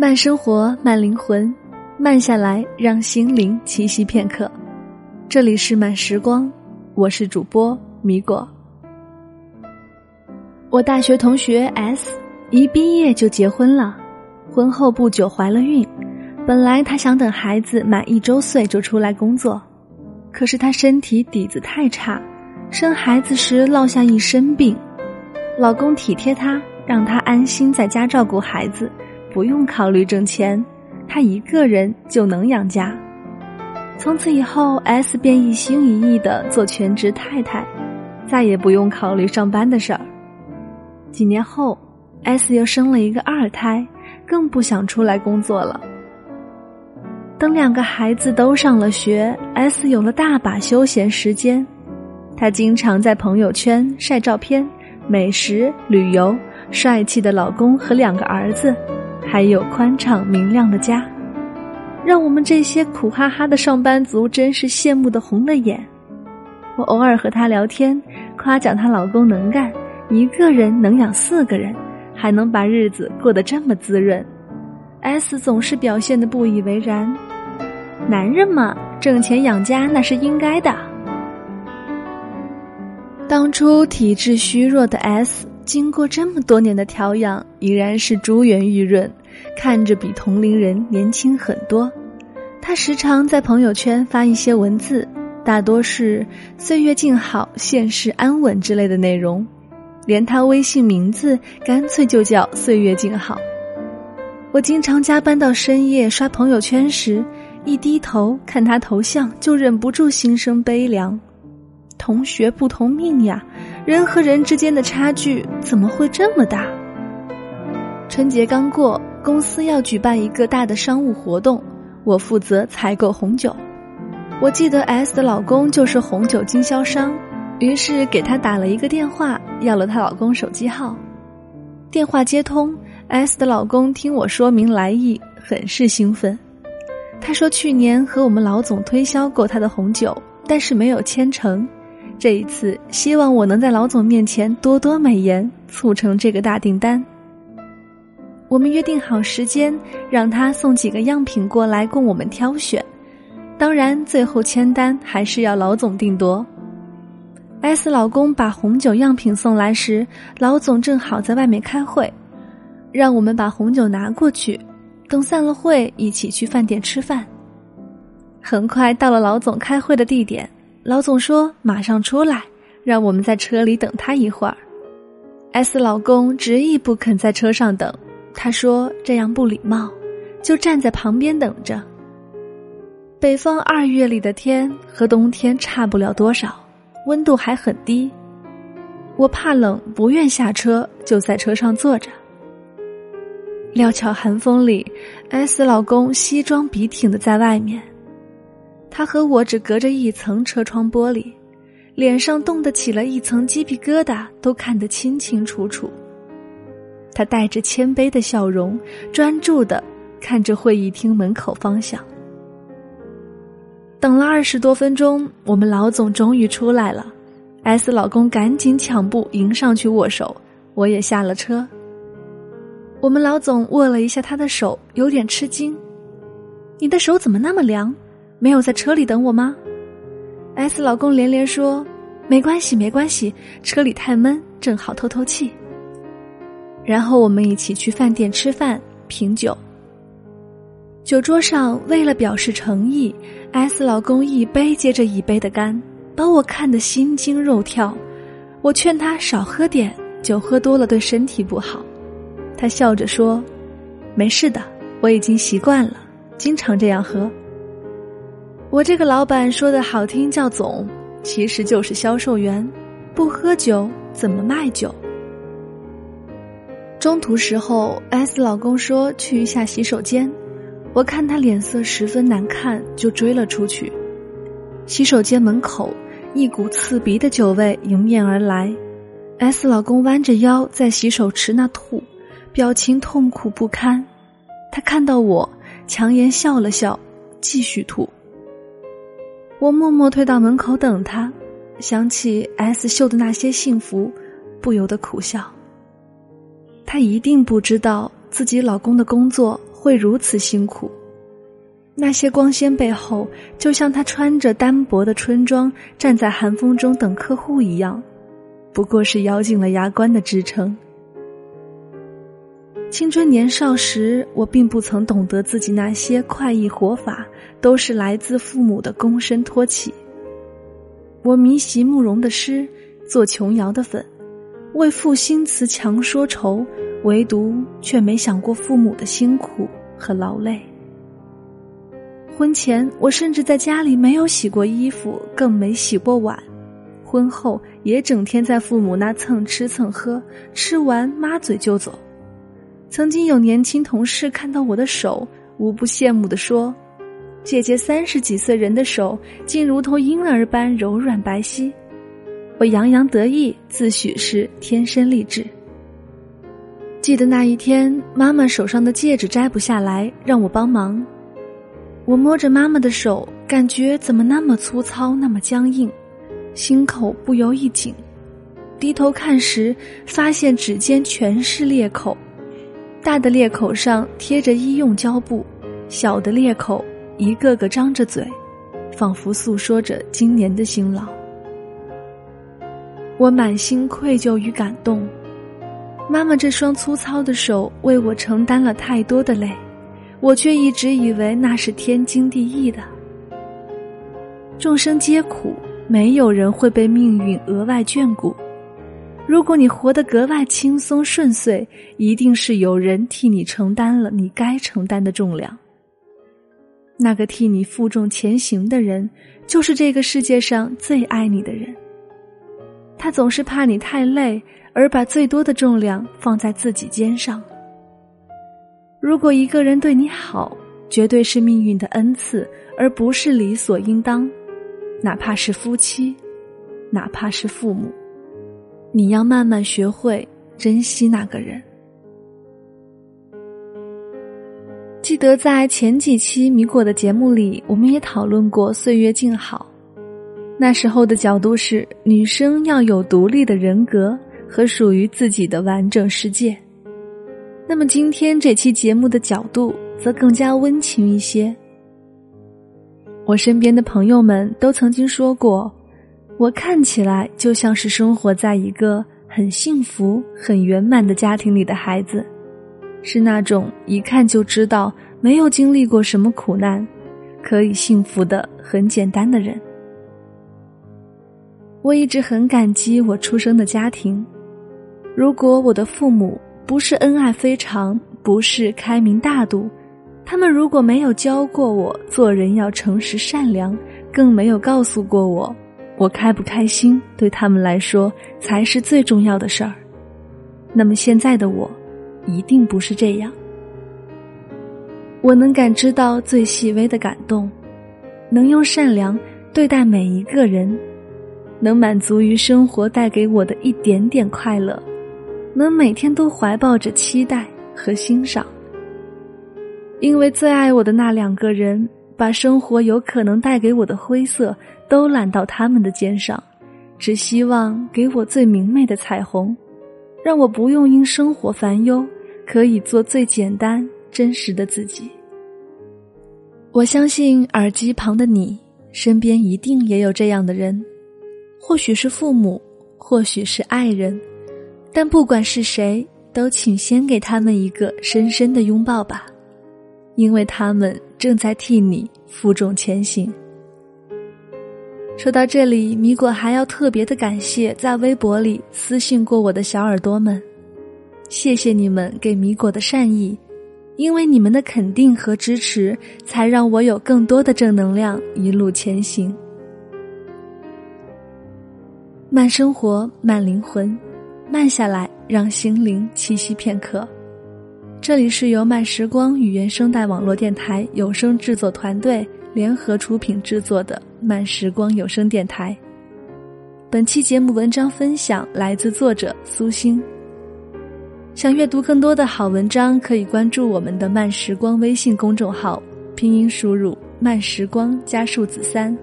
慢生活，慢灵魂，慢下来，让心灵栖息片刻。这里是慢时光，我是主播米果。我大学同学 S 一毕业就结婚了，婚后不久怀了孕。本来她想等孩子满一周岁就出来工作，可是她身体底子太差，生孩子时落下一身病。老公体贴她，让她安心在家照顾孩子，不用考虑挣钱，她一个人就能养家。从此以后，S 便一心一意的做全职太太，再也不用考虑上班的事儿。几年后，S 又生了一个二胎，更不想出来工作了。等两个孩子都上了学，S 有了大把休闲时间，她经常在朋友圈晒照片、美食、旅游、帅气的老公和两个儿子，还有宽敞明亮的家，让我们这些苦哈哈的上班族真是羡慕的红了眼。我偶尔和她聊天，夸奖她老公能干，一个人能养四个人，还能把日子过得这么滋润。S 总是表现的不以为然。男人嘛，挣钱养家那是应该的。当初体质虚弱的 S，经过这么多年的调养，依然是珠圆玉润，看着比同龄人年轻很多。他时常在朋友圈发一些文字，大多是“岁月静好，现世安稳”之类的内容，连他微信名字干脆就叫“岁月静好”。我经常加班到深夜刷朋友圈时，一低头看他头像，就忍不住心生悲凉。同学不同命呀，人和人之间的差距怎么会这么大？春节刚过，公司要举办一个大的商务活动，我负责采购红酒。我记得 S 的老公就是红酒经销商，于是给他打了一个电话，要了她老公手机号。电话接通。S 的老公听我说明来意，很是兴奋。他说去年和我们老总推销过他的红酒，但是没有签成。这一次希望我能在老总面前多多美言，促成这个大订单。我们约定好时间，让他送几个样品过来供我们挑选。当然，最后签单还是要老总定夺。S 老公把红酒样品送来时，老总正好在外面开会。让我们把红酒拿过去，等散了会，一起去饭店吃饭。很快到了老总开会的地点，老总说马上出来，让我们在车里等他一会儿。S 老公执意不肯在车上等，他说这样不礼貌，就站在旁边等着。北方二月里的天和冬天差不了多少，温度还很低。我怕冷，不愿下车，就在车上坐着。料峭寒风里，S 老公西装笔挺的在外面，他和我只隔着一层车窗玻璃，脸上冻得起了一层鸡皮疙瘩，都看得清清楚楚。他带着谦卑的笑容，专注的看着会议厅门口方向。等了二十多分钟，我们老总终于出来了，S 老公赶紧抢步迎上去握手，我也下了车。我们老总握了一下他的手，有点吃惊：“你的手怎么那么凉？没有在车里等我吗？”S 老公连连说：“没关系，没关系，车里太闷，正好透透气。”然后我们一起去饭店吃饭、品酒。酒桌上，为了表示诚意，S 老公一杯接着一杯的干，把我看得心惊肉跳。我劝他少喝点酒，喝多了对身体不好。他笑着说：“没事的，我已经习惯了，经常这样喝。”我这个老板说的好听叫总，其实就是销售员，不喝酒怎么卖酒？中途时候，S 老公说去一下洗手间，我看他脸色十分难看，就追了出去。洗手间门口，一股刺鼻的酒味迎面而来，S 老公弯着腰在洗手池那吐。表情痛苦不堪，他看到我，强颜笑了笑，继续吐。我默默退到门口等他，想起 S 秀的那些幸福，不由得苦笑。她一定不知道自己老公的工作会如此辛苦。那些光鲜背后，就像她穿着单薄的春装站在寒风中等客户一样，不过是咬紧了牙关的支撑。青春年少时，我并不曾懂得自己那些快意活法都是来自父母的躬身托起。我迷习慕容的诗，做琼瑶的粉，为赋新词强说愁，唯独却没想过父母的辛苦和劳累。婚前，我甚至在家里没有洗过衣服，更没洗过碗；婚后，也整天在父母那蹭吃蹭喝，吃完抹嘴就走。曾经有年轻同事看到我的手，无不羡慕地说：“姐姐三十几岁人的手，竟如同婴儿般柔软白皙。”我洋洋得意，自诩是天生丽质。记得那一天，妈妈手上的戒指摘不下来，让我帮忙。我摸着妈妈的手，感觉怎么那么粗糙，那么僵硬，心口不由一紧。低头看时，发现指尖全是裂口。大的裂口上贴着医用胶布，小的裂口一个个张着嘴，仿佛诉说着今年的辛劳。我满心愧疚与感动，妈妈这双粗糙的手为我承担了太多的累，我却一直以为那是天经地义的。众生皆苦，没有人会被命运额外眷顾。如果你活得格外轻松顺遂，一定是有人替你承担了你该承担的重量。那个替你负重前行的人，就是这个世界上最爱你的人。他总是怕你太累，而把最多的重量放在自己肩上。如果一个人对你好，绝对是命运的恩赐，而不是理所应当。哪怕是夫妻，哪怕是父母。你要慢慢学会珍惜那个人。记得在前几期米果的节目里，我们也讨论过岁月静好。那时候的角度是，女生要有独立的人格和属于自己的完整世界。那么今天这期节目的角度则更加温情一些。我身边的朋友们都曾经说过。我看起来就像是生活在一个很幸福、很圆满的家庭里的孩子，是那种一看就知道没有经历过什么苦难，可以幸福的很简单的人。我一直很感激我出生的家庭。如果我的父母不是恩爱非常，不是开明大度，他们如果没有教过我做人要诚实善良，更没有告诉过我。我开不开心，对他们来说才是最重要的事儿。那么现在的我，一定不是这样。我能感知到最细微的感动，能用善良对待每一个人，能满足于生活带给我的一点点快乐，能每天都怀抱着期待和欣赏。因为最爱我的那两个人，把生活有可能带给我的灰色。都揽到他们的肩上，只希望给我最明媚的彩虹，让我不用因生活烦忧，可以做最简单真实的自己。我相信耳机旁的你身边一定也有这样的人，或许是父母，或许是爱人，但不管是谁，都请先给他们一个深深的拥抱吧，因为他们正在替你负重前行。说到这里，米果还要特别的感谢在微博里私信过我的小耳朵们，谢谢你们给米果的善意，因为你们的肯定和支持，才让我有更多的正能量一路前行。慢生活，慢灵魂，慢下来，让心灵栖息片刻。这里是由慢时光与原声带网络电台有声制作团队联合出品制作的。慢时光有声电台。本期节目文章分享来自作者苏欣。想阅读更多的好文章，可以关注我们的慢时光微信公众号，拼音输入“慢时光”加数字三。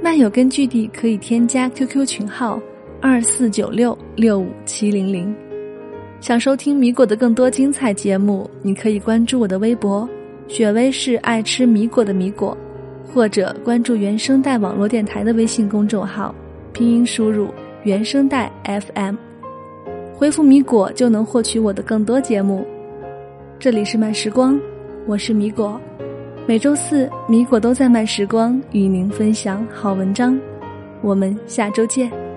漫友根据地可以添加 QQ 群号二四九六六五七零零。想收听米果的更多精彩节目，你可以关注我的微博“雪薇是爱吃米果的米果”，或者关注原声带网络电台的微信公众号，拼音输入“原声带 FM”，回复“米果”就能获取我的更多节目。这里是慢时光，我是米果，每周四米果都在慢时光与您分享好文章，我们下周见。